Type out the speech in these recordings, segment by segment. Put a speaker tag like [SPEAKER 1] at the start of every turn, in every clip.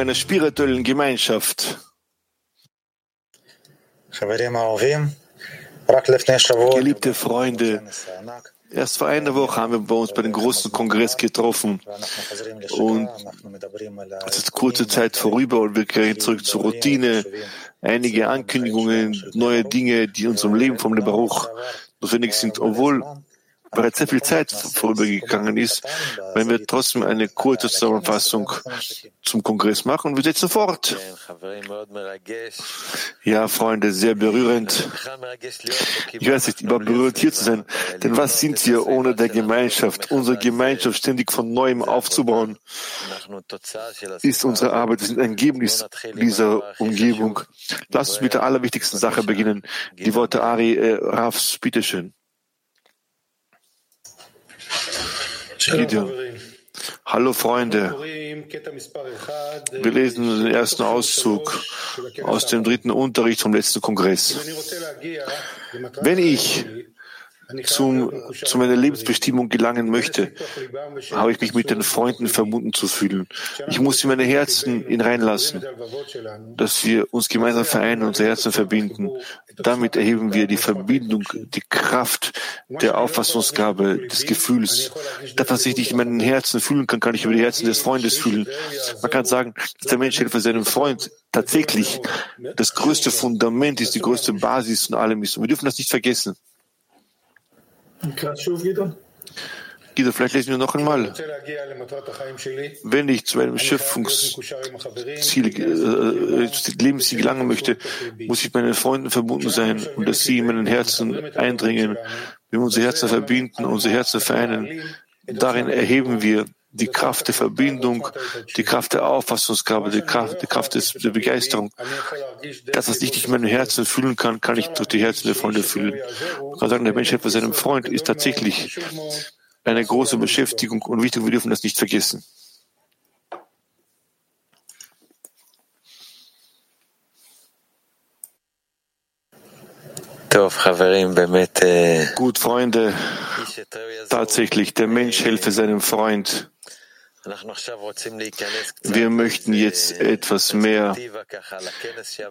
[SPEAKER 1] einer spirituellen Gemeinschaft. Geliebte Freunde, erst vor einer Woche haben wir bei uns bei dem großen Kongress getroffen und es ist kurze Zeit vorüber und wir gehen zurück zur Routine. Einige Ankündigungen, neue Dinge, die unserem Leben vom Baruch notwendig sind, obwohl bereits sehr viel Zeit vorübergegangen ist, wenn wir trotzdem eine kurze Zusammenfassung zum Kongress machen. Wir setzen fort. Ja, Freunde, sehr berührend. Ich weiß nicht, über berührt hier zu sein, denn was sind wir ohne der Gemeinschaft? Unsere Gemeinschaft ständig von Neuem aufzubauen, ist unsere Arbeit. Wir sind ein Ergebnis dieser Umgebung. Lass uns mit der allerwichtigsten Sache beginnen. Die Worte Ari äh, Rafs, bitteschön. Gideon. Hallo Freunde. Wir lesen den ersten Auszug aus dem dritten Unterricht vom letzten Kongress. Wenn ich zum, zu meiner Lebensbestimmung gelangen möchte, habe ich mich mit den Freunden verbunden zu fühlen. Ich muss in meine Herzen ihn reinlassen, dass wir uns gemeinsam vereinen, unsere Herzen verbinden. Damit erheben wir die Verbindung, die Kraft der Auffassungsgabe, des Gefühls. Das, was ich nicht in meinen Herzen fühlen kann, kann ich über die Herzen des Freundes fühlen. Man kann sagen, dass der Mensch für seinem Freund tatsächlich das größte Fundament ist, die größte Basis von allem ist. Und wir dürfen das nicht vergessen. Guido, vielleicht lesen wir noch einmal. Wenn ich zu meinem Schöpfungsziel, äh, Lebensziel gelangen möchte, muss ich mit meinen Freunden verbunden sein und dass sie in meinen Herzen eindringen. Wenn wir unsere Herzen verbinden, unsere Herzen vereinen, darin erheben wir die Kraft der Verbindung, die Kraft der Auffassungsgabe, die Kraft, die Kraft des, der Begeisterung. Das, was ich nicht in meinem Herzen fühlen kann, kann ich durch die Herzen der Freunde fühlen. Man kann sagen, der Mensch für seinem Freund ist tatsächlich eine große Beschäftigung und wichtig, wir dürfen das nicht vergessen. Gut, Freunde, tatsächlich, der Mensch helfe seinem Freund. Wir möchten jetzt etwas mehr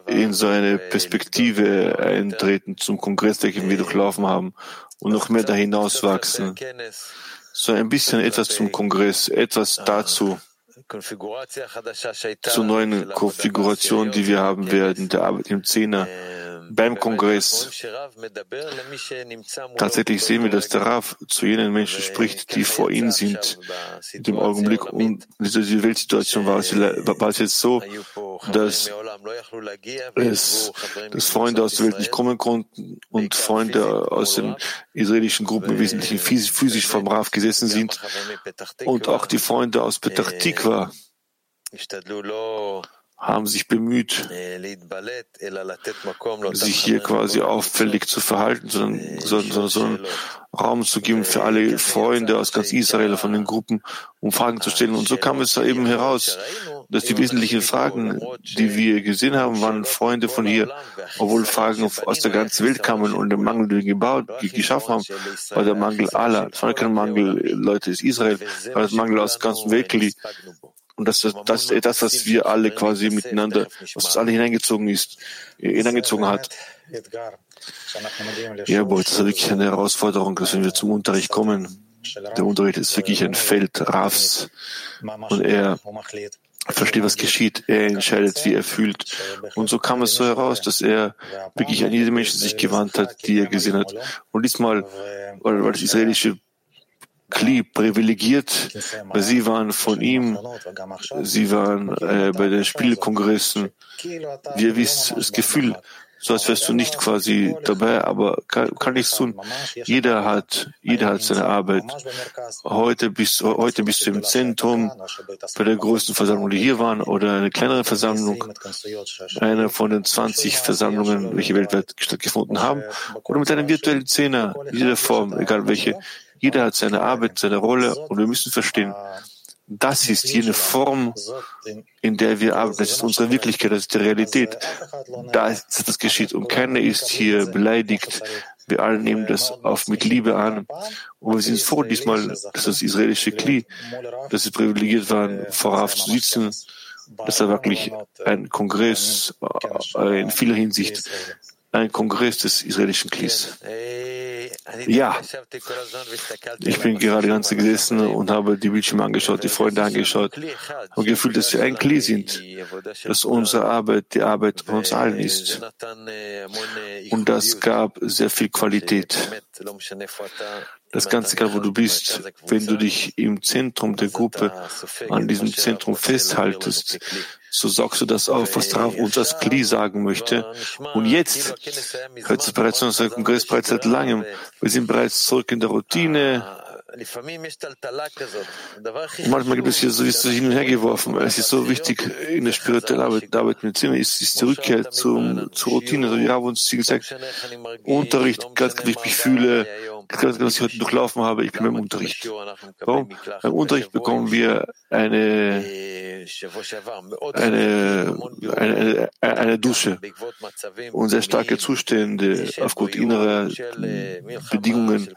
[SPEAKER 1] in so eine Perspektive eintreten zum Kongress, den wir durchlaufen haben und noch mehr dahin auswachsen. So ein bisschen etwas zum Kongress, etwas dazu, zur neuen Konfiguration, die wir haben werden, der Arbeit im Zehner beim Kongress. Tatsächlich sehen wir, dass der Rav zu jenen Menschen spricht, die vor ihm sind. In dem Augenblick und diese Weltsituation war es, jetzt so, dass es, dass Freunde aus der Welt nicht kommen konnten und Freunde aus den israelischen Gruppen im Wesentlichen physisch vom Rav gesessen sind und auch die Freunde aus Petach Tikva haben sich bemüht, sich hier quasi auffällig zu verhalten, sondern, sondern, sondern Raum zu geben für alle Freunde aus ganz Israel, von den Gruppen, um Fragen zu stellen. Und so kam es eben heraus, dass die wesentlichen Fragen, die wir gesehen haben, waren Freunde von hier, obwohl Fragen aus der ganzen Welt kamen und der Mangel, den wir gebaut, geschaffen haben, war der Mangel aller. Es war kein Mangel, Leute, ist Israel, war das Mangel aus der ganzen Welt. Und das, das ist das, was wir alle quasi miteinander, was uns alle hineingezogen ist, hineingezogen hat. Ja, aber das ist wirklich eine Herausforderung, dass wenn wir zum Unterricht kommen, der Unterricht ist wirklich ein Feld Rafs und er versteht, was geschieht. Er entscheidet, wie er fühlt. Und so kam es so heraus, dass er wirklich an jede Menschen sich gewandt hat, die er gesehen hat. Und diesmal, weil das israelische Kli privilegiert, weil sie waren von ihm, sie waren äh, bei den Spielkongressen. Wie ihr wisst, das Gefühl, so als wärst du nicht quasi dabei, aber kann, kann tun. Jeder hat, jeder hat seine Arbeit. Heute bist, heute bist du im Zentrum bei der größten Versammlung, die hier waren, oder eine kleinere Versammlung, eine von den 20 Versammlungen, welche weltweit stattgefunden haben, oder mit einem virtuellen Zehner, jeder Form, egal welche. Jeder hat seine Arbeit, seine Rolle und wir müssen verstehen, das ist jene Form, in der wir arbeiten. Das ist unsere Wirklichkeit, das ist die Realität. Da ist das geschieht und keiner ist hier beleidigt. Wir alle nehmen das auf mit Liebe an. Und wir sind froh diesmal, dass das israelische Kli, dass sie privilegiert waren, vorauf zu sitzen Das war wirklich ein Kongress äh, in vieler Hinsicht, ein Kongress des israelischen Klis. Ja, ich bin gerade ganz gesessen und habe die Bildschirme angeschaut, die Freunde angeschaut, habe gefühlt, dass wir ein Kli sind, dass unsere Arbeit die Arbeit von uns allen ist. Und das gab sehr viel Qualität. Das Ganze, egal wo du bist, wenn du dich im Zentrum der Gruppe an diesem Zentrum festhaltest, so sagst du das auf, was Rav uns als Kli sagen möchte. Und jetzt hört es bereits unser Kongress bereits seit langem. Wir sind bereits zurück in der Routine. Manchmal gibt es hier so wie es hin und her geworfen. Es ist so wichtig in der spirituellen Arbeit, der Arbeit mit Zimmer ist, ist die Rückkehr zum, zur Routine. So wie Rav uns gesagt, Unterricht, ganz wie ich mich fühle, ganz, was ich heute durchlaufen habe, ich bin beim Unterricht. Warum? Beim Unterricht bekommen wir eine, eine, eine, eine Dusche und sehr starke Zustände aufgrund innerer Bedingungen,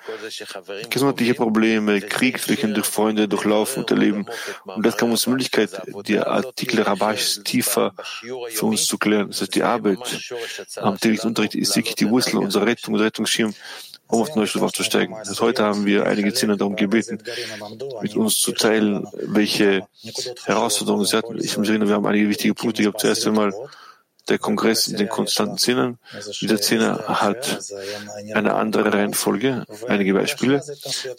[SPEAKER 1] gesundheitliche Probleme, Krieg, welchen durch Freunde durchlaufen und erleben. Und das kann uns die Möglichkeit, die Artikel Rabash tiefer für uns zu klären. Das heißt, die Arbeit am täglichen Unterricht ist wirklich die Wurzel unserer Rettung, unser Rettungsschirm um auf den Neuschlaf aufzusteigen. Also heute haben wir einige Zehner darum gebeten, mit uns zu teilen, welche Herausforderungen sie hatten. Ich muss erinnern, wir haben einige wichtige Punkte gehabt. Zuerst einmal der Kongress in den konstanten Zehnern. Jeder Zehner hat eine andere Reihenfolge, einige Beispiele.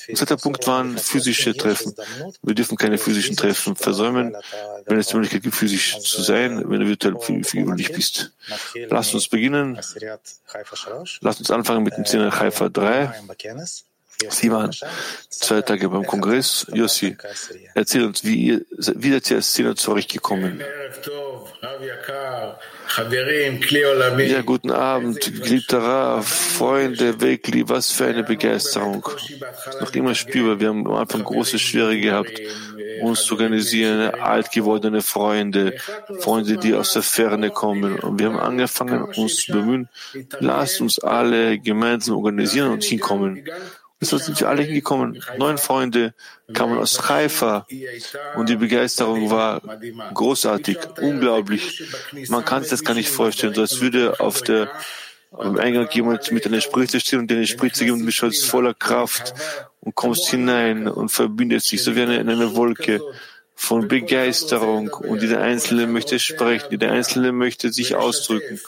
[SPEAKER 1] Und zweiter Punkt waren physische Treffen. Wir dürfen keine physischen Treffen versäumen, wenn es die Möglichkeit gibt, physisch zu sein, wenn du virtuell üblich bist. Lass uns beginnen. Lass uns anfangen mit dem Zehner Haifa 3. Sie waren zwei Tage beim Kongress. Yossi, erzähl uns, wie, ihr, wie seid ihr als Zehner zu euch gekommen? Ja, guten Abend, geliebter Rav, Freunde, Wegli, was für eine Begeisterung. Noch immer spürbar, wir haben am Anfang große Schwere gehabt, uns zu organisieren, alt gewordene Freunde, Freunde, die aus der Ferne kommen. Und wir haben angefangen, uns zu bemühen, lasst uns alle gemeinsam organisieren und hinkommen. So sind wir alle hingekommen. Neun Freunde kamen aus Haifa und die Begeisterung war großartig, unglaublich. Man kann sich das gar nicht vorstellen, so als würde auf der am Eingang jemand mit einer Spritze stehen und dir eine Spritze geben und bist stolz voller Kraft und kommst hinein und verbindet sich so wie eine, eine Wolke von Begeisterung. Und jeder Einzelne möchte sprechen, jeder Einzelne möchte sich ausdrücken,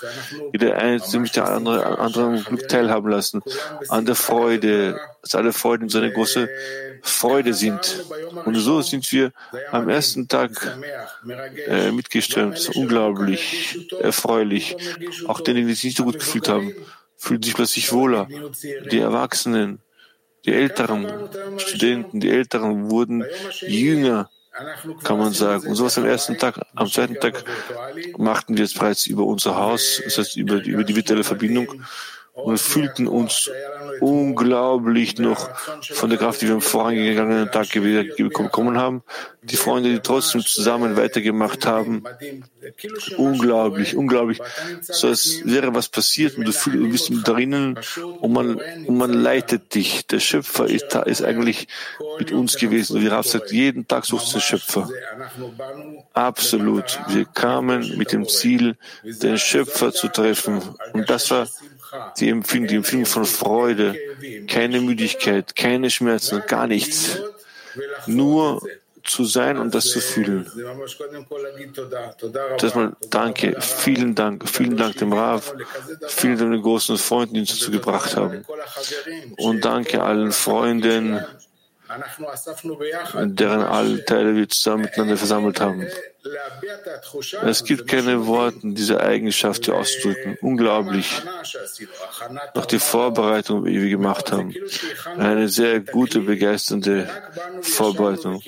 [SPEAKER 1] jeder Einzelne möchte andere, anderen Glück teilhaben lassen, an der Freude, dass alle Freuden so eine große Freude sind. Und so sind wir am ersten Tag äh, mitgeströmt, unglaublich erfreulich. Auch diejenigen, die sich nicht so gut gefühlt haben, fühlen sich plötzlich wohler. Die Erwachsenen, die älteren Studenten, die Älteren wurden jünger kann man sagen. Und sowas am ersten Tag. Am zweiten Tag machten wir es bereits über unser Haus, das heißt über die, über die virtuelle Verbindung wir fühlten uns unglaublich noch von der Kraft, die wir am vorangegangenen Tag bekommen haben. Die Freunde, die trotzdem zusammen weitergemacht haben, unglaublich, unglaublich. So als wäre was passiert und du, fühlst, du bist drinnen und man, und man leitet dich. Der Schöpfer ist, da, ist eigentlich mit uns gewesen. Und wie Rav sagt, jeden Tag sucht den Schöpfer. Absolut. Wir kamen mit dem Ziel, den Schöpfer zu treffen. Und das war die empfinden, die empfinden von Freude, keine Müdigkeit, keine Schmerzen, gar nichts. Nur zu sein und das zu fühlen. Das mal danke, vielen Dank, vielen Dank dem Rav, vielen Dank den großen Freunden, die uns dazu gebracht haben. Und danke allen Freunden, deren alle Teile wir zusammen miteinander versammelt haben. Es gibt keine Worte, diese Eigenschaft hier auszudrücken. Unglaublich. Noch die Vorbereitung, die wir gemacht haben. Eine sehr gute, begeisternde Vorbereitung.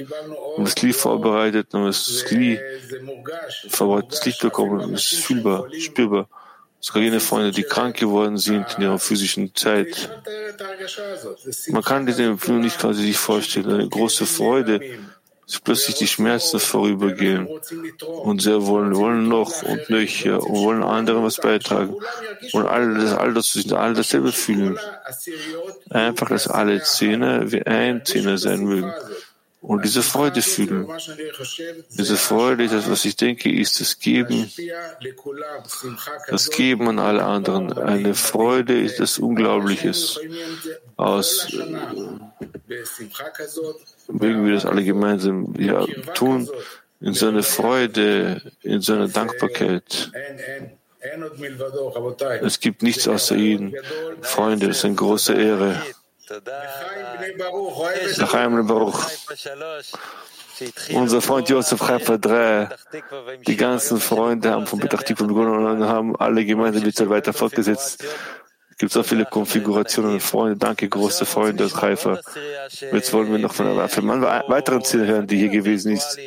[SPEAKER 1] Und das Lied vorbereitet, und das Lied vorbereitet, das Licht bekommen, ist fühlbar, spürbar. Sogar jene Freunde, die krank geworden sind in ihrer physischen Zeit. Man kann diese Empfindung nicht quasi sich vorstellen. Eine große Freude, dass plötzlich die Schmerzen vorübergehen und sie wollen, wollen noch und nöcher und wollen anderen was beitragen und all das, all das all dasselbe fühlen. Einfach, dass alle Zähne wie ein Zähne sein mögen. Und diese Freude fühlen. Diese Freude ist das, was ich denke, ist das Geben, das Geben an alle anderen. Eine Freude ist das Unglaubliches aus, mögen wir das alle gemeinsam ja, tun, in so einer Freude, in so einer Dankbarkeit. Es gibt nichts außer ihnen. Freunde, das ist eine große Ehre. Lachaim Baruch. Unser Freund Josef Haifa 3, die ganzen Freunde haben von Petach begonnen und haben alle gemeinsam die weiter fortgesetzt. Es gibt so viele Konfigurationen und Freunde. Danke, große Freunde aus Haifa. Jetzt wollen wir noch von einer weiteren Ziel hören, die hier gewesen ist.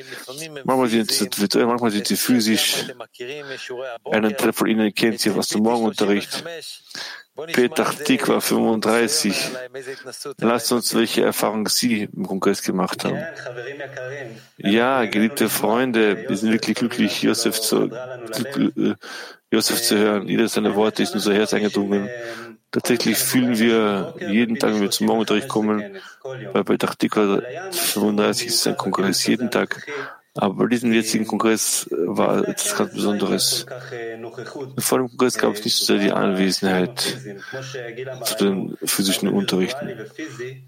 [SPEAKER 1] Manchmal sind sie virtuell, manchmal sind sie physisch. Einen Teil von ihnen kennt sie aus dem Morgenunterricht. Petach Tikva 35. Lasst uns, welche Erfahrung Sie im Kongress gemacht haben. Ja, geliebte Freunde, wir sind wirklich glücklich, Josef zu, äh, Josef zu hören. Jedes seiner Worte ist in unser Herz eingedrungen. Tatsächlich fühlen wir jeden Tag, wenn wir zum Morgenunterricht kommen, bei Petach Tikva 35 ist ein Kongress jeden Tag aber bei diesem jetzigen Kongress äh, war etwas ganz Besonderes. Vor dem Kongress gab es nicht so sehr die Anwesenheit zu den physischen Unterrichten.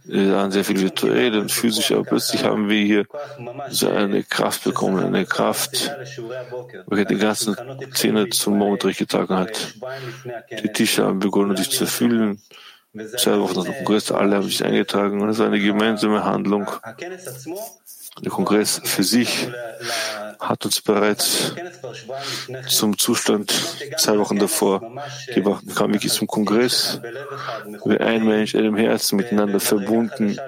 [SPEAKER 1] Wir waren sehr viel virtuell und physisch, aber plötzlich haben wir hier so eine Kraft bekommen, eine Kraft, welche die ganzen Zähne zum Morgenunterricht getragen hat. Die Tische haben begonnen, sich zu fühlen. Zwei Wochen nach dem Kongress, alle haben sich eingetragen und es war eine gemeinsame Handlung. Der Kongress für sich hat uns bereits zum Zustand zwei Wochen davor gebracht. Wir kamen wirklich zum Kongress, wie ein Mensch, einem Herzen miteinander verbunden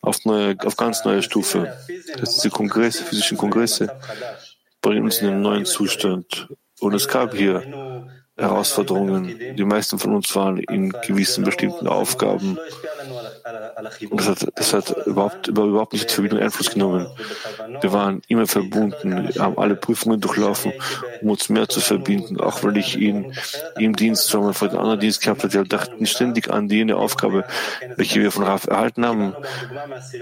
[SPEAKER 1] auf, neue, auf ganz neue Stufe. Das diese Kongresse, physischen Kongresse bringen uns in einen neuen Zustand. Und es gab hier Herausforderungen. Die meisten von uns waren in gewissen bestimmten Aufgaben. Das hat, das hat überhaupt, überhaupt nicht zur Verbindung Einfluss genommen. Wir waren immer verbunden, haben alle Prüfungen durchlaufen, um uns mehr zu verbinden, auch weil ich ihn im Dienst, wenn man vor den anderen Dienst gehabt hat, wir dachten ständig an jene Aufgabe, welche wir von Raf erhalten haben,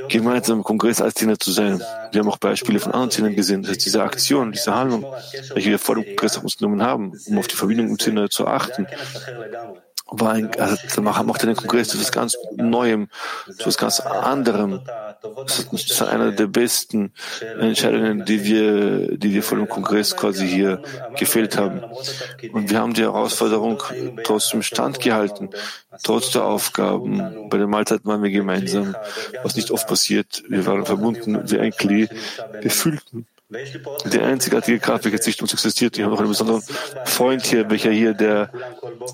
[SPEAKER 1] gemeinsam im Kongress als Diener zu sein. Wir haben auch Beispiele von anderen Dienern gesehen. Das heißt, diese Aktion, diese Handlung, welche wir vor dem Kongress auf uns genommen haben, um auf die Verbindung im Sinne zu achten, war ein, also macht den Kongress zu etwas ganz Neuem, zu etwas ganz anderem. Das ist einer der besten Entscheidungen, die wir, die wir vor dem Kongress quasi hier gefällt haben. Und wir haben die Herausforderung trotzdem standgehalten, trotz der Aufgaben. Bei den Mahlzeiten waren wir gemeinsam, was nicht oft passiert. Wir waren verbunden wie ein Klee. Wir fühlten die einzigartige Kraft, welche zwischen uns existiert. Ich habe noch einen besonderen Freund hier, welcher hier der,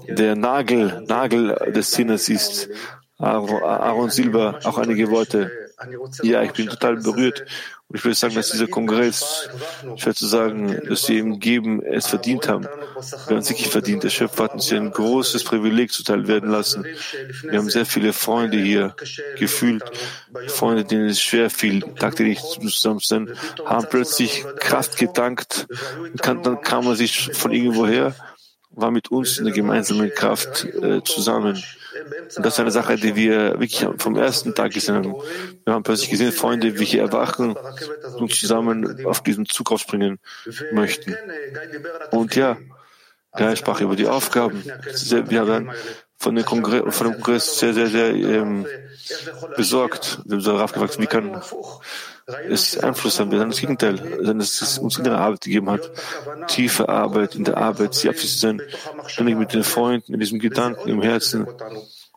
[SPEAKER 1] der Nagel, Nagel des Sinnes ist. Aaron Silber, auch einige Worte. Ja, ich bin total berührt. Und ich würde sagen, dass dieser Kongress, ich würde sagen, dass sie ihm geben, es verdient haben. Wir haben es wirklich verdient. Der Schöpfer hat uns hier ein großes Privileg zuteil werden lassen. Wir haben sehr viele Freunde hier gefühlt. Freunde, denen es schwer fiel, tagtäglich zusammen zu sein, haben plötzlich Kraft getankt. Dann kam man sich von irgendwoher war mit uns in der gemeinsamen Kraft äh, zusammen. Und das ist eine Sache, die wir wirklich vom ersten Tag gesehen haben. Wir haben plötzlich gesehen, Freunde, wie hier erwachen und zusammen auf diesen Zug aufspringen möchten. Und ja, er sprach über die Aufgaben. Wir haben von, dem Kongress, von dem Kongress sehr, sehr, sehr ähm, besorgt. Wir haben so gefragt, wie kann es Einfluss haben. Wir haben das Gegenteil, sondern dass es uns innere Arbeit gegeben hat. Tiefe Arbeit in der Arbeit, sie abschließend sein, ständig mit den Freunden, in diesem Gedanken im Herzen.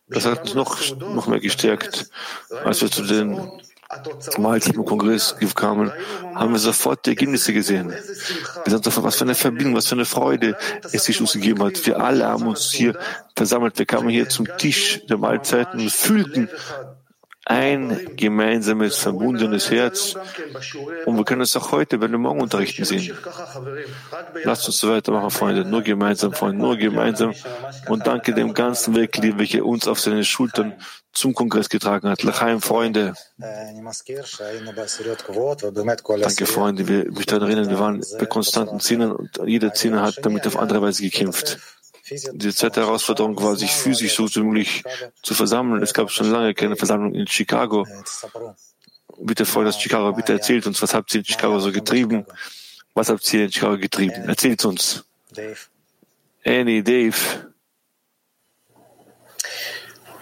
[SPEAKER 1] Das hat uns noch, noch mehr gestärkt, als wir zu den Mahlzeiten im Kongress kamen, haben wir sofort die Ergebnisse gesehen. Wir sind sofort, was für eine Verbindung, was für eine Freude es sich uns gegeben hat. Wir alle haben uns hier versammelt. Wir kamen hier zum Tisch der Mahlzeiten und fühlten, ein gemeinsames, verbundenes Herz. Und wir können es auch heute bei den Morgenunterrichten sehen. Lasst uns so weitermachen, Freunde. Nur gemeinsam, Freunde, nur gemeinsam. Und danke dem ganzen Weg, welcher uns auf seine Schultern zum Kongress getragen hat. Lachaim, Freunde. Danke, Freunde. Wir, mich daran erinnern, wir waren bei konstanten Zinnen und jeder Zehner hat damit auf andere Weise gekämpft. Die zweite Herausforderung war, sich physisch so möglich zu versammeln. Es gab schon lange keine Versammlung in Chicago. Bitte, Freunde aus Chicago, bitte erzählt uns, was habt ihr in Chicago so getrieben? Was habt ihr in Chicago getrieben? Erzählt uns. Annie, Dave.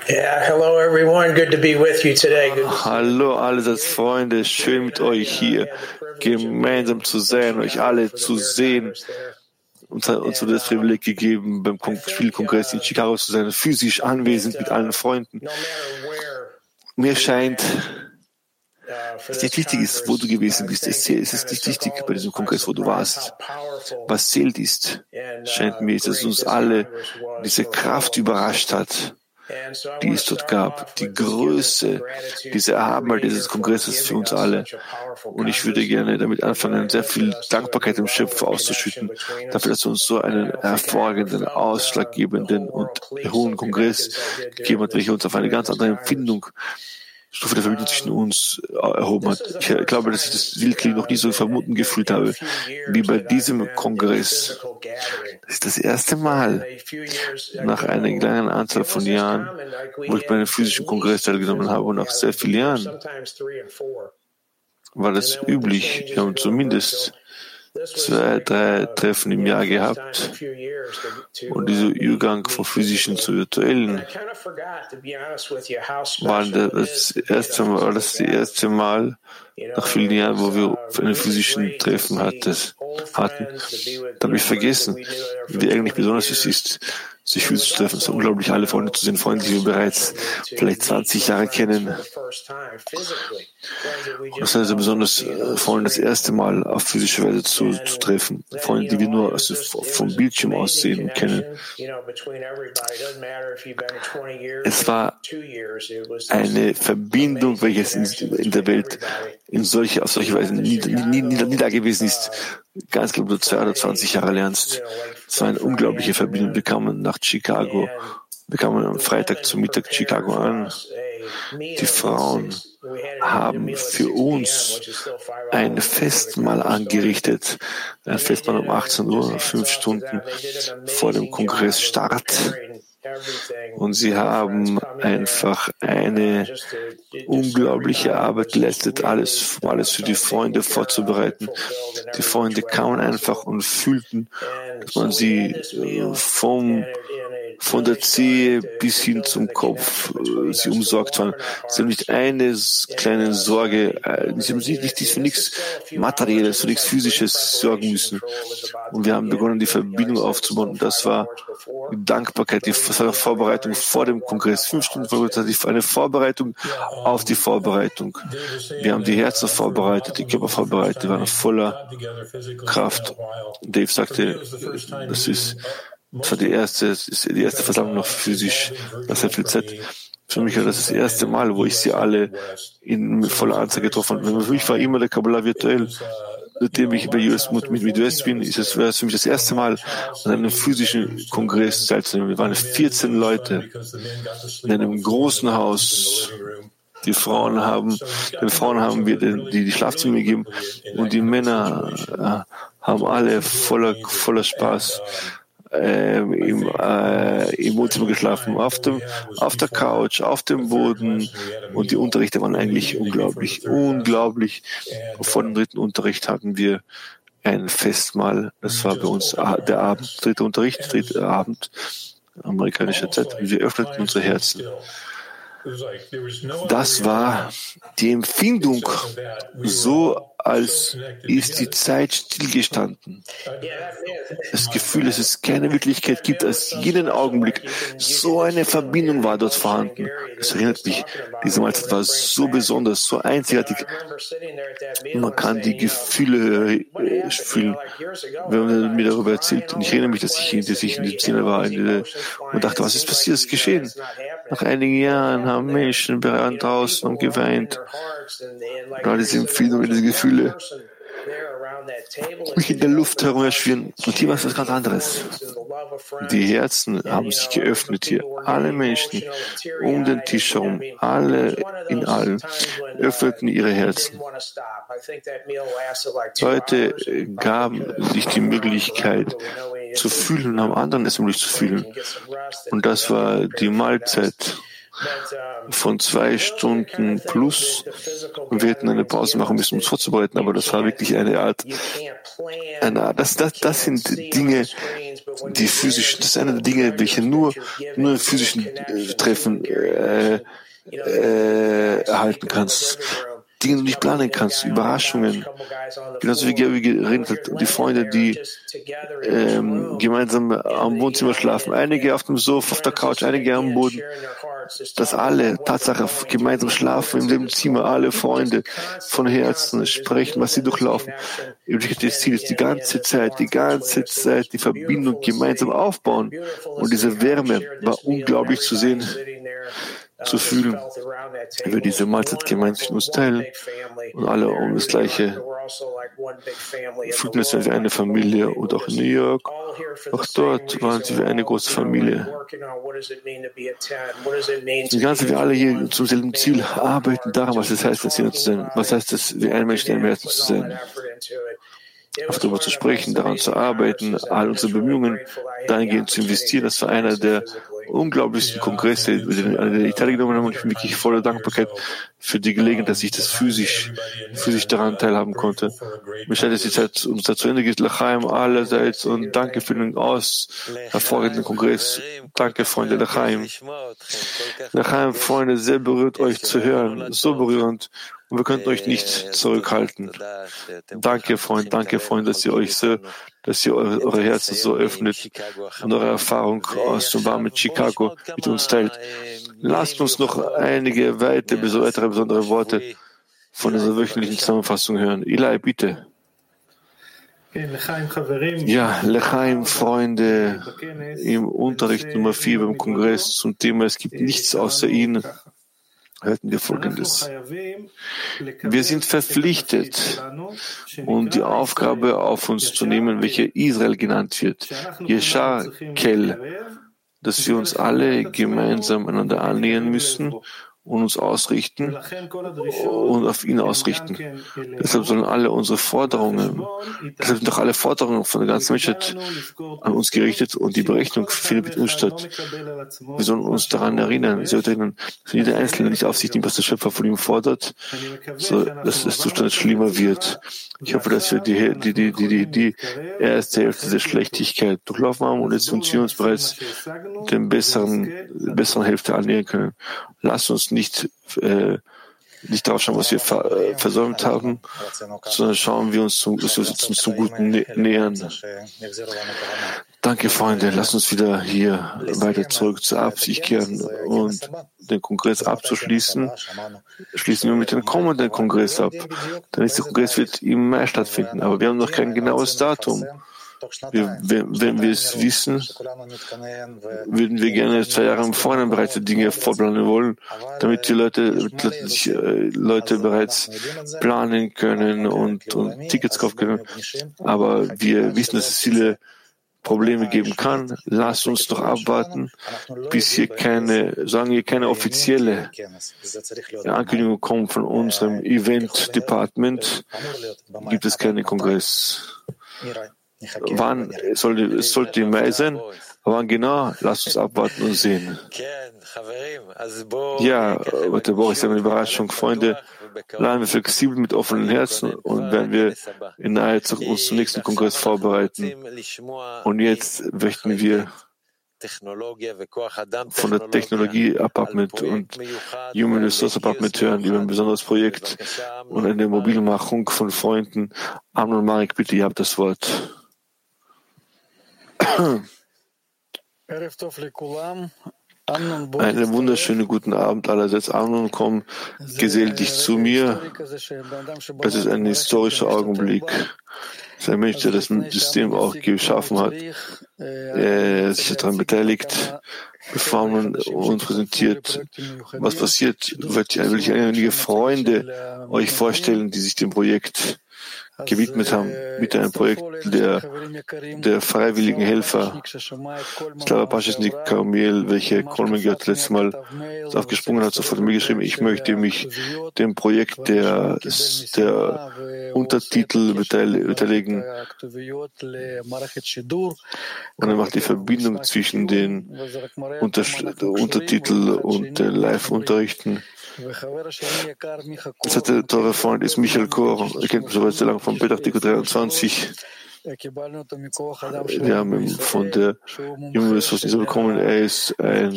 [SPEAKER 2] Yeah, hello everyone. Good to be with you today.
[SPEAKER 1] Hallo alles Freunde, schön mit euch hier gemeinsam zu sein, euch alle zu sehen. Uns uns das Privileg gegeben, beim Spielkongress in Chicago zu sein, physisch anwesend mit allen Freunden. Mir scheint, dass nicht wichtig ist, wo du gewesen bist. Es ist nicht wichtig bei diesem Kongress, wo du warst. Was zählt ist, scheint mir, dass uns alle diese Kraft überrascht hat die es dort gab, die Größe, diese Erhabenheit dieses Kongresses für uns alle. Und ich würde gerne damit anfangen, sehr viel Dankbarkeit dem Schöpfer auszuschütten, dafür, dass er uns so einen hervorragenden, ausschlaggebenden und hohen Kongress gegeben hat, welcher uns auf eine ganz andere Empfindung Stufe der Verbindung zwischen uns äh, erhoben hat. Ich glaube, dass ich das wirklich noch nie so vermuten gefühlt habe, wie bei diesem Kongress. Das ist das erste Mal nach einer kleinen Anzahl von Jahren, wo ich bei einem physischen Kongress teilgenommen habe und nach sehr vielen Jahren war das üblich. Wir haben zumindest zwei, drei Treffen im Jahr gehabt und dieser Übergang von physischen zu virtuellen. War das erste Mal, das erste Mal nach vielen Jahren, wo wir einen physischen Treffen hatten. Da habe ich vergessen, wie eigentlich besonders es ist, sich physisch zu treffen. Es ist unglaublich, alle Freunde zu sehen, Freunde, die wir bereits vielleicht 20 Jahre kennen. Und es ist also besonders, äh, Freunde das erste Mal auf physische Weise zu, zu treffen. Freunde, die wir nur also vom Bildschirm aus sehen und kennen. Es war eine Verbindung, welches in, in der Welt in solche, auf solche Weise nie, nie, nie, nie da gewesen ist. Ganz glaube, du zwei oder 20 Jahre lernst. Es war eine unglaubliche Verbindung. Wir kamen nach Chicago. Wir kamen am Freitag zum Mittag Chicago an. Die Frauen haben für uns ein Festmahl angerichtet. Ein Festmahl um 18 Uhr, fünf Stunden vor dem Kongressstart. Und sie haben einfach eine unglaubliche Arbeit geleistet, alles, alles für die Freunde vorzubereiten. Die Freunde kamen einfach und fühlten, dass man sie äh, vom von der Zehe bis hin zum Kopf äh, sie umsorgt waren. Sie haben nicht eine kleine Sorge, äh, sie haben sich nicht für nichts Materielles, für nichts Physisches sorgen müssen. Und wir haben begonnen, die Verbindung aufzubauen. das war Dankbarkeit, die Vorbereitung vor dem Kongress. Fünf Stunden vorbereitet, eine Vorbereitung auf die Vorbereitung. Wir haben die Herzen vorbereitet, die Körper vorbereitet, wir waren voller Kraft. Dave sagte, das ist das war die erste, die erste Versammlung noch physisch nach sehr viel Zeit. Für mich war das das erste Mal, wo ich sie alle in voller Anzahl getroffen habe. Für mich war immer der Kabbalah virtuell. Seitdem ich bei US mit, mit US bin, ist es, war es für mich das erste Mal, an einem physischen Kongress teilzunehmen. Wir waren 14 Leute in einem großen Haus. Die Frauen haben, den Frauen haben wir die, die Schlafzimmer gegeben und die Männer äh, haben alle voller, voller Spaß äh, im, äh, im Wohnzimmer geschlafen, auf, dem, auf der Couch, auf dem Boden. Und die Unterrichte waren eigentlich unglaublich, unglaublich. Vor dem dritten Unterricht hatten wir ein Festmahl. Das war bei uns der Abend, dritter Unterricht, dritter Abend amerikanischer Zeit. Wir öffneten unsere Herzen. Das war die Empfindung so als ist die Zeit stillgestanden. Das Gefühl, dass es keine Wirklichkeit gibt, als jeden Augenblick. So eine Verbindung war dort vorhanden. Das erinnert mich, diese Mahlzeit war so besonders, so einzigartig. Man kann die Gefühle äh, fühlen, wenn man mir darüber erzählt. Und ich erinnere mich, dass ich, in diesem Zimmer war und dachte, was ist passiert, was ist geschehen? Nach einigen Jahren haben Menschen draußen und geweint. Gerade diese Empfindungen, diese Gefühle mich in der Luft herumschwirren. Und hier war es was ganz anderes. Die Herzen haben sich geöffnet hier. Alle Menschen um den Tisch herum, alle in allen, öffneten ihre Herzen. Leute gaben sich die Möglichkeit zu fühlen und haben anderen es möglich zu fühlen. Und das war die Mahlzeit von zwei Stunden plus. Wir hätten eine Pause machen müssen, um uns vorzubereiten, aber das war wirklich eine Art, eine Art das, das, das sind Dinge, die physisch, das sind eine der Dinge, welche nur, nur physischen äh, Treffen äh, äh, erhalten kannst. Dinge, die du nicht planen kannst, Überraschungen. Genauso wie Gary geredet hat, die Freunde, die ähm, gemeinsam am Wohnzimmer schlafen, einige auf dem Sofa, auf der Couch, einige am Boden, dass alle Tatsache gemeinsam schlafen in dem Zimmer, alle Freunde von Herzen sprechen, was sie durchlaufen. Das Ziel ist die ganze Zeit, die ganze Zeit die Verbindung gemeinsam aufbauen. Und diese Wärme war unglaublich zu sehen zu fühlen, wir diese Mahlzeit gemeinsam uns teilen und alle um das Gleiche fühlten es wie eine Familie und auch in New York, auch dort waren sie wie eine große Familie. Die ganze, wir alle hier zum selben Ziel arbeiten daran, was es heißt, das hier zu sein. Was heißt es, wie ein Mensch in einem Herzen zu sein? Auf darüber zu sprechen, daran zu arbeiten, all unsere Bemühungen dahingehend zu investieren. Das war einer der unglaublichsten Kongresse, an denen ich teilgenommen habe. Und ich bin wirklich voller Dankbarkeit für die Gelegenheit, dass ich das physisch, physisch daran teilhaben konnte. Mich scheint, dass die Zeit uns dazu Ende geht. Lachaim allerseits und danke für den aus hervorragenden Kongress. Danke, Freunde Lachaim. Lachaim, Freunde, sehr berührt euch zu hören. So berührend. Und wir könnten euch nicht zurückhalten. Danke, Freund, danke, Freund, dass ihr euch so, dass ihr eure, eure Herzen so öffnet und eure Erfahrung aus dem warmen Chicago mit uns teilt. Lasst uns noch einige weitere, weitere besondere Worte von dieser wöchentlichen Zusammenfassung hören. Eli, bitte. Ja, Lechaim, Freunde, im Unterricht Nummer 4 beim Kongress zum Thema Es gibt nichts außer ihnen hörten wir Folgendes. Wir sind verpflichtet, um die Aufgabe auf uns zu nehmen, welche Israel genannt wird, Yeshar Kel, dass wir uns alle gemeinsam einander annähern müssen und uns ausrichten und auf ihn ausrichten. Deshalb sollen alle unsere Forderungen, deshalb sind doch alle Forderungen von der ganzen Menschheit an uns gerichtet und die Berechnung findet mit uns statt. Wir sollen uns daran erinnern, sie erinnern, dass jeder Einzelne nicht auf sich nimmt, was der Schöpfer von ihm fordert, so dass der Zustand schlimmer wird. Ich hoffe, dass wir die, die, die, die, die, die erste Hälfte der Schlechtigkeit durchlaufen haben und jetzt uns bereits den besseren, besseren Hälfte annähern können. Lass uns nicht, äh, nicht darauf schauen, was wir ver äh, versäumt haben, sondern schauen wir uns zum, dass wir uns zum Guten nä nähern. Danke, Freunde. Lass uns wieder hier weiter zurück zur Absicht kehren und den Kongress abzuschließen. Schließen wir mit dem kommenden Kongress ab. Der nächste Kongress wird im Mai stattfinden, aber wir haben noch kein genaues Datum. Wir, wenn, wenn wir es wissen, würden wir gerne zwei Jahre im Vorhinein bereits die Dinge vorplanen wollen, damit die Leute, äh, Leute bereits planen können und, und Tickets kaufen können. Aber wir wissen, dass es viele Probleme geben kann. Lasst uns doch abwarten, bis hier keine, sagen wir, keine offizielle Ankündigung kommt von unserem Event Department, gibt es keinen Kongress. Wann sollte, es sollte im Mai sein? Wann genau? Lasst uns abwarten und sehen. Ja, heute Boris, eine Überraschung. Freunde, bleiben wir flexibel mit offenen Herzen und werden wir in naher Zukunft uns zum nächsten Kongress vorbereiten. Und jetzt möchten wir von der Technologie Apartment und Human Resource Apartment hören über ein besonderes Projekt und eine Mobilmachung von Freunden. Amnon Marek, bitte, ihr habt das Wort. Einen wunderschönen guten Abend allerseits. Amnon, komm, gesell dich zu mir. Das ist ein historischer Augenblick. Das ist ein Mensch, der das System auch geschaffen hat, er sich daran beteiligt, bevor man uns präsentiert, was passiert, will ich einige Freunde euch vorstellen, die sich dem Projekt gewidmet haben mit einem Projekt der, der freiwilligen Helfer. Slava Paschisnik Karmiel, welche Kolmen gehört letztes Mal aufgesprungen hat, sofort mir geschrieben, ich möchte mich dem Projekt der, der Untertitel beteiligen. Und er macht die Verbindung zwischen den Unter Untertitel und den Live-Unterrichten. Das hat der teure Freund ist Michael Kor, er kennt mich weit sehr lange von Petach 23. Wir haben von der Jüngeres dieser bekommen. Er ist ein,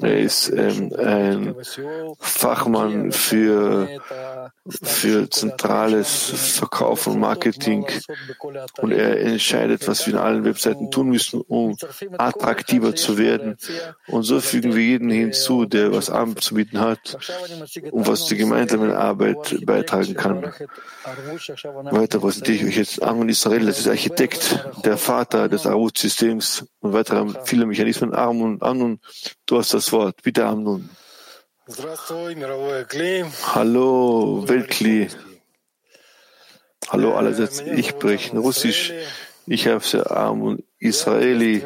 [SPEAKER 1] er ist ähm, ein Fachmann für, für zentrales Verkauf und Marketing und er entscheidet, was wir in allen Webseiten tun müssen, um attraktiver zu werden. Und so fügen wir jeden hinzu, der was anzubieten hat und was zur gemeinsamen Arbeit beitragen kann. Weiter präsentiere ich euch jetzt Aaron Israel, das ist Architekt, der Vater des Arut-Systems und weitere viele Mechanismen. Armun, Amnun, du hast das Wort. Bitte, Amnun. Hallo, Weltkli. Hallo allerseits. Ich spreche Russisch. Ich heiße Amun Israeli.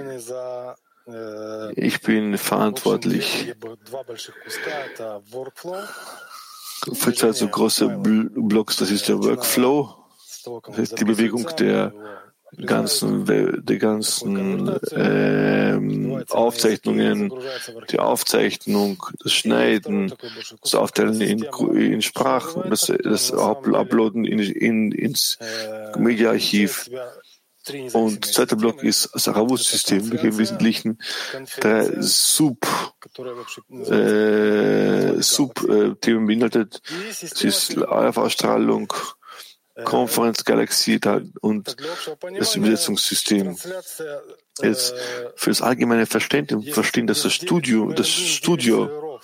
[SPEAKER 1] Ich bin verantwortlich für zwei so große Blocks. Das ist der Workflow. Das ist die Bewegung der ganzen, der ganzen ähm, Aufzeichnungen, die Aufzeichnung, das Schneiden, das Aufteilen in, in Sprachen, das, das Uploaden in, in, ins Mediaarchiv. Und zweiter Block ist das Aravus-System, welches im Wesentlichen drei Sub, äh, Sub-Themen beinhaltet. Es ist Alpha-Strahlung, Conference Galaxy und das Übersetzungssystem. Jetzt für das allgemeine Verständnis verstehen, dass das Studio, das Studio,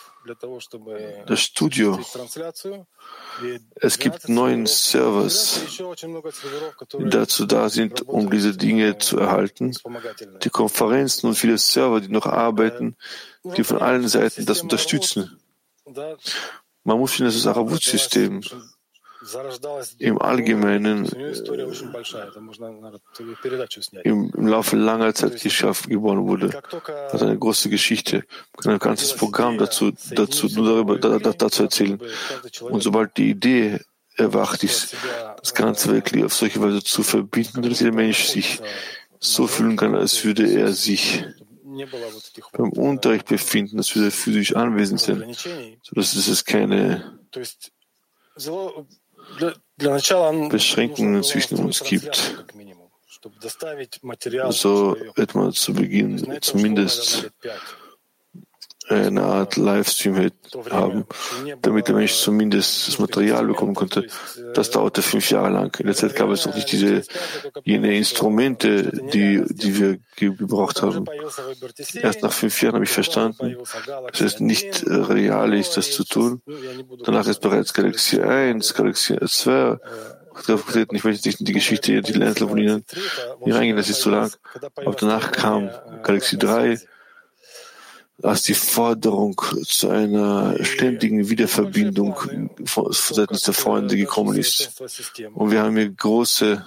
[SPEAKER 1] das Studio, es gibt neun Servers, die dazu da sind, um diese Dinge zu erhalten. Die Konferenzen und viele Server, die noch arbeiten, die von allen Seiten das unterstützen. Man muss in das Aravut-System im Allgemeinen im, im Laufe langer Zeit geschaffen, geboren wurde, hat eine große Geschichte. Kann ein ganzes Programm dazu, dazu, nur darüber, da, dazu erzählen. Und sobald die Idee erwacht ist, das Ganze wirklich auf solche Weise zu verbinden, dass jeder Mensch sich so fühlen kann, als würde er sich beim Unterricht befinden, als würde er physisch anwesend sein, sodass es keine Beschränkungen zwischen uns gibt. So etwa zu Beginn zumindest eine Art Livestream haben, damit der Mensch zumindest das Material bekommen konnte. Das dauerte fünf Jahre lang. In der Zeit gab es noch nicht diese, jene Instrumente, die, die wir gebraucht haben. Erst nach fünf Jahren habe ich verstanden, dass es nicht real ist, das zu tun. Danach ist bereits Galaxie 1, Galaxie 2 aufgetreten. Ich möchte nicht in die Geschichte, die Einzelnen von Ihnen hier reingehen, das ist zu lang. Aber danach kam Galaxie 3, als die Forderung zu einer ständigen Wiederverbindung seitens der Freunde gekommen ist. Und wir haben hier große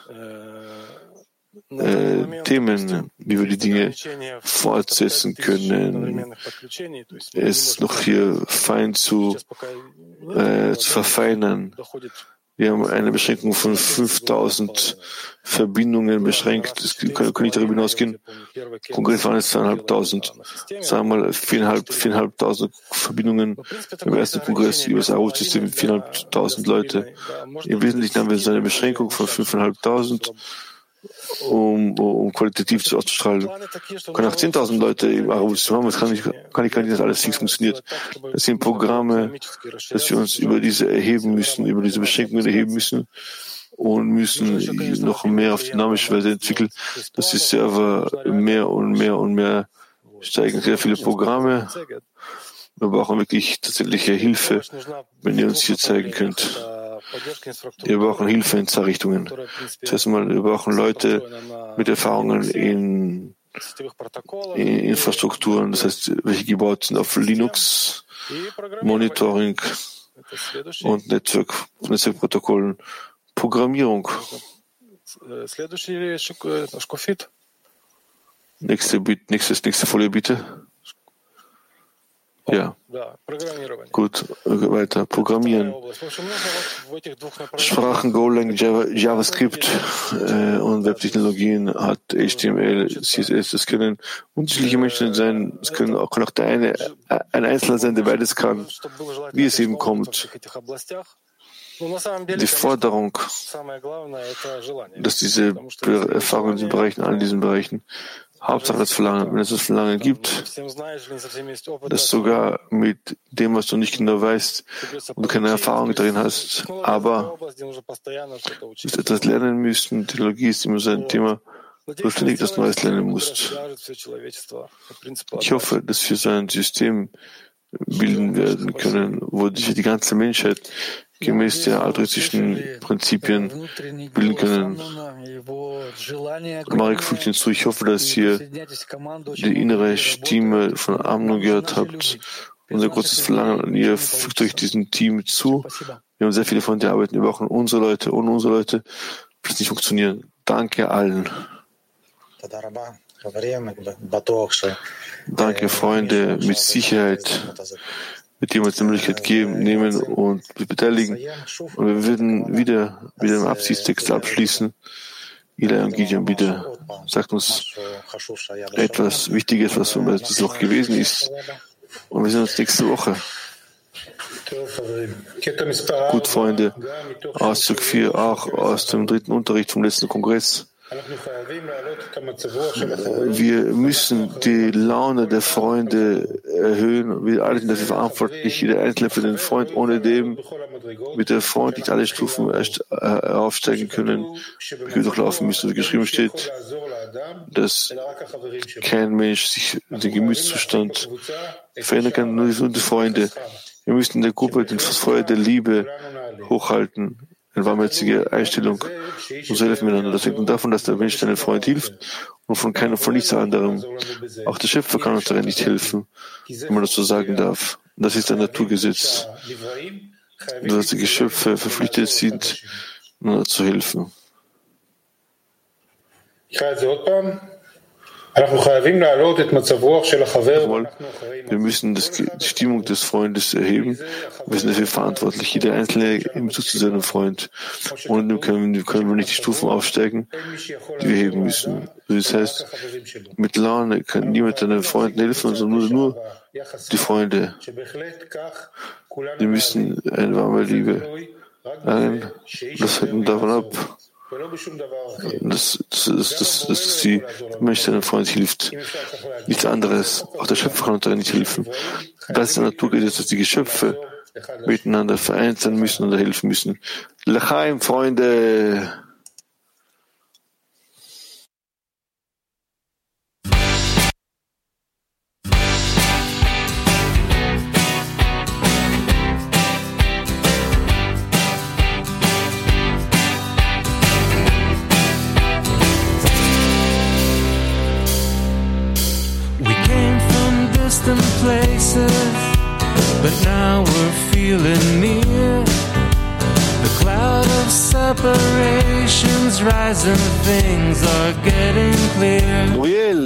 [SPEAKER 1] äh, Themen, wie wir die Dinge fortsetzen können, es noch hier fein zu, äh, zu verfeinern. Wir haben eine Beschränkung von 5000 Verbindungen beschränkt. Es kann, nicht darüber hinausgehen. Konkret waren es zweieinhalbtausend. Sagen wir mal viereinhalb, viereinhalbtausend Verbindungen im ersten Kongress über das AU-System, viereinhalbtausend Leute. Im Wesentlichen haben wir so eine Beschränkung von fünfeinhalbtausend um, um qualitativ zu auszustrahlen. Können auch 10.000 Leute im Arabischen haben, das kann ich, kann ich gar nicht, dass alles nicht funktioniert. Das sind Programme, dass wir uns über diese erheben müssen, über diese Beschränkungen erheben müssen und müssen noch mehr auf dynamische Weise entwickeln, dass die Server mehr und mehr und mehr steigen. Sehr viele Programme. Wir brauchen wirklich tatsächliche Hilfe, wenn ihr uns hier zeigen könnt. Wir brauchen Hilfe in zwei Richtungen. Zuerst einmal, wir brauchen Leute mit Erfahrungen in, in Infrastrukturen, das heißt, welche gebaut sind auf Linux, Monitoring und Netzwerk, Netzwerkprotokollen, Programmierung. Nächste, nächste, nächste Folie bitte. Ja. Gut, weiter. Programmieren. Sprachen Golang, Java, JavaScript äh, und Webtechnologien hat HTML, CSS. Das können unterschiedliche Menschen sein. Es können auch, auch der eine, ein Einzelner sein, der beides kann, wie es eben kommt. Die Forderung, dass diese Erfahrungen in diesen Bereichen, all diesen Bereichen, Hauptsache das Verlangen. Wenn es das Verlangen gibt, das sogar mit dem, was du nicht genau weißt und keine Erfahrung darin hast, aber du etwas lernen müssen, Theologie ist immer so ein Thema, wo du ständig das Neues lernen musst. Ich hoffe, dass wir so ein System bilden werden können, wo sich die ganze Menschheit gemäß der altruistischen Prinzipien bilden können. Marek fügt hinzu, ich hoffe, dass ihr die innere Stimme von Amnon gehört habt. Unser großes Verlangen an ihr fügt euch diesem Team zu. Wir haben sehr viele von dir arbeiten. Wir brauchen unsere Leute und unsere Leute wird es nicht funktionieren. Danke allen. Danke, Freunde. Mit Sicherheit mit dem wir uns die Möglichkeit geben, nehmen und beteiligen. Und wir würden wieder mit dem Absichtstext abschließen. Ila und Gideon, bitte sagt uns etwas Wichtiges, was das noch gewesen ist. Und wir sehen uns nächste Woche. Gut, Freunde, Auszug 4, auch aus dem dritten Unterricht vom letzten Kongress. Wir müssen die Laune der Freunde erhöhen. Wir alle sind dafür verantwortlich, jeder Einzelne für den Freund, ohne dem mit der Freund nicht alle Stufen äh, aufsteigen können, wir durchlaufen müssen. Wie geschrieben steht, dass kein Mensch sich den Gemütszustand verändern kann, nur die Freunde. Wir müssen in der Gruppe das Feuer der Liebe hochhalten eine warmherzige Einstellung und so helfen miteinander. Das hängt davon, dass der Mensch seinem Freund hilft und von keinem, von nichts anderem. Auch der Schöpfer kann uns darin nicht helfen, wenn man das so sagen darf. Das ist ein Naturgesetz. Dass die Geschöpfe verpflichtet sind, zu helfen. Wir müssen das, die Stimmung des Freundes erheben. Wir sind dafür verantwortlich, jeder Einzelne im Bezug zu seinem Freund. Ohne dem können, können wir nicht die Stufen aufsteigen, die wir heben müssen. Das heißt, mit Laune kann niemand deinen Freunden helfen, sondern nur, nur die Freunde. Wir müssen eine warme Liebe ein. Das hängt davon ab das, das, das, das, das die Mensch seinem Freund hilft. Nichts anderes. Auch der Schöpfer kann uns darin nicht helfen. Das ist der Naturgesetz, dass die Geschöpfe miteinander vereint sein müssen und helfen müssen. Lechaim, Freunde!
[SPEAKER 3] Feeling near. The cloud of separations rising, things are getting clear.
[SPEAKER 1] Muriel.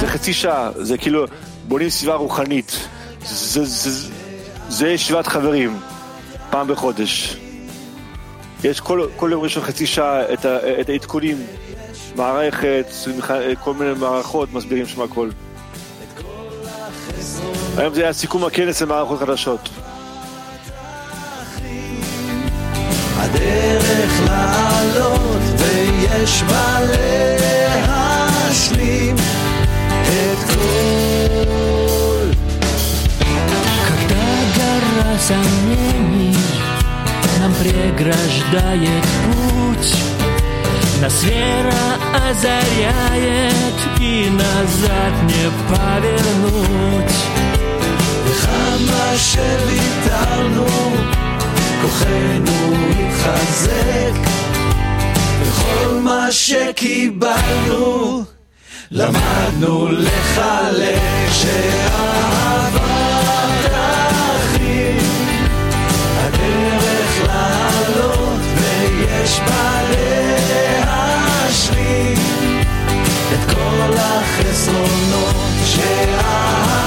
[SPEAKER 1] זה חצי שעה, זה כאילו בונים סביבה רוחנית. זה ישיבת חברים, פעם בחודש. יש כל, כל יום ראשון חצי שעה את, ה, את העדכונים, מערכת, כל מיני מערכות, מסבירים שם הכל. היום זה היה סיכום הכנס למערכות חדשות. הדרך לעלות ויש מה להשלים את כל. Когда гора сомнений нам преграждает путь. Нас вера озаряет и назад не повернуть. וכמה שוויתרנו, כוחנו התחזק, וכל מה שקיבלנו
[SPEAKER 3] למדנו לחלק שאהבה יש בה להשלים את כל החסרונות שה...